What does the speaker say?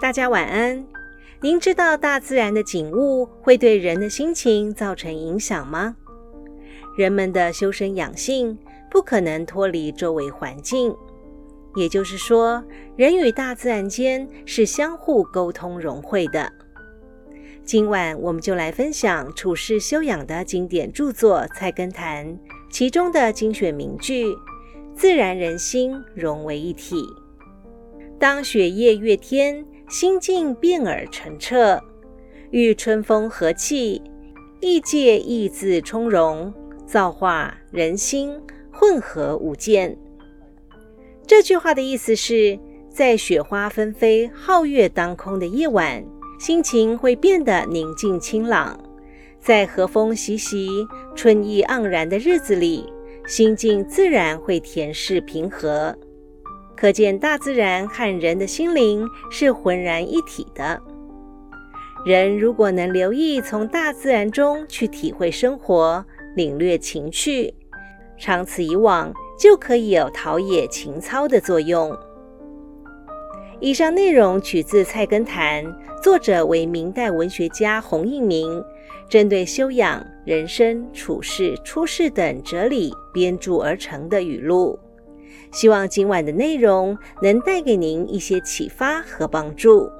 大家晚安。您知道大自然的景物会对人的心情造成影响吗？人们的修身养性不可能脱离周围环境，也就是说，人与大自然间是相互沟通融汇的。今晚我们就来分享处世修养的经典著作《菜根谭》，其中的精选名句：“自然人心融为一体，当雪夜月天。”心境变而澄澈，遇春风和气，意界意自从容，造化人心混合无间。这句话的意思是，在雪花纷飞、皓月当空的夜晚，心情会变得宁静清朗；在和风习习、春意盎然的日子里，心境自然会恬适平和。可见，大自然和人的心灵是浑然一体的。人如果能留意从大自然中去体会生活、领略情趣，长此以往，就可以有陶冶情操的作用。以上内容取自《菜根谭》，作者为明代文学家洪应明，针对修养、人生处世、出世等哲理编著而成的语录。希望今晚的内容能带给您一些启发和帮助。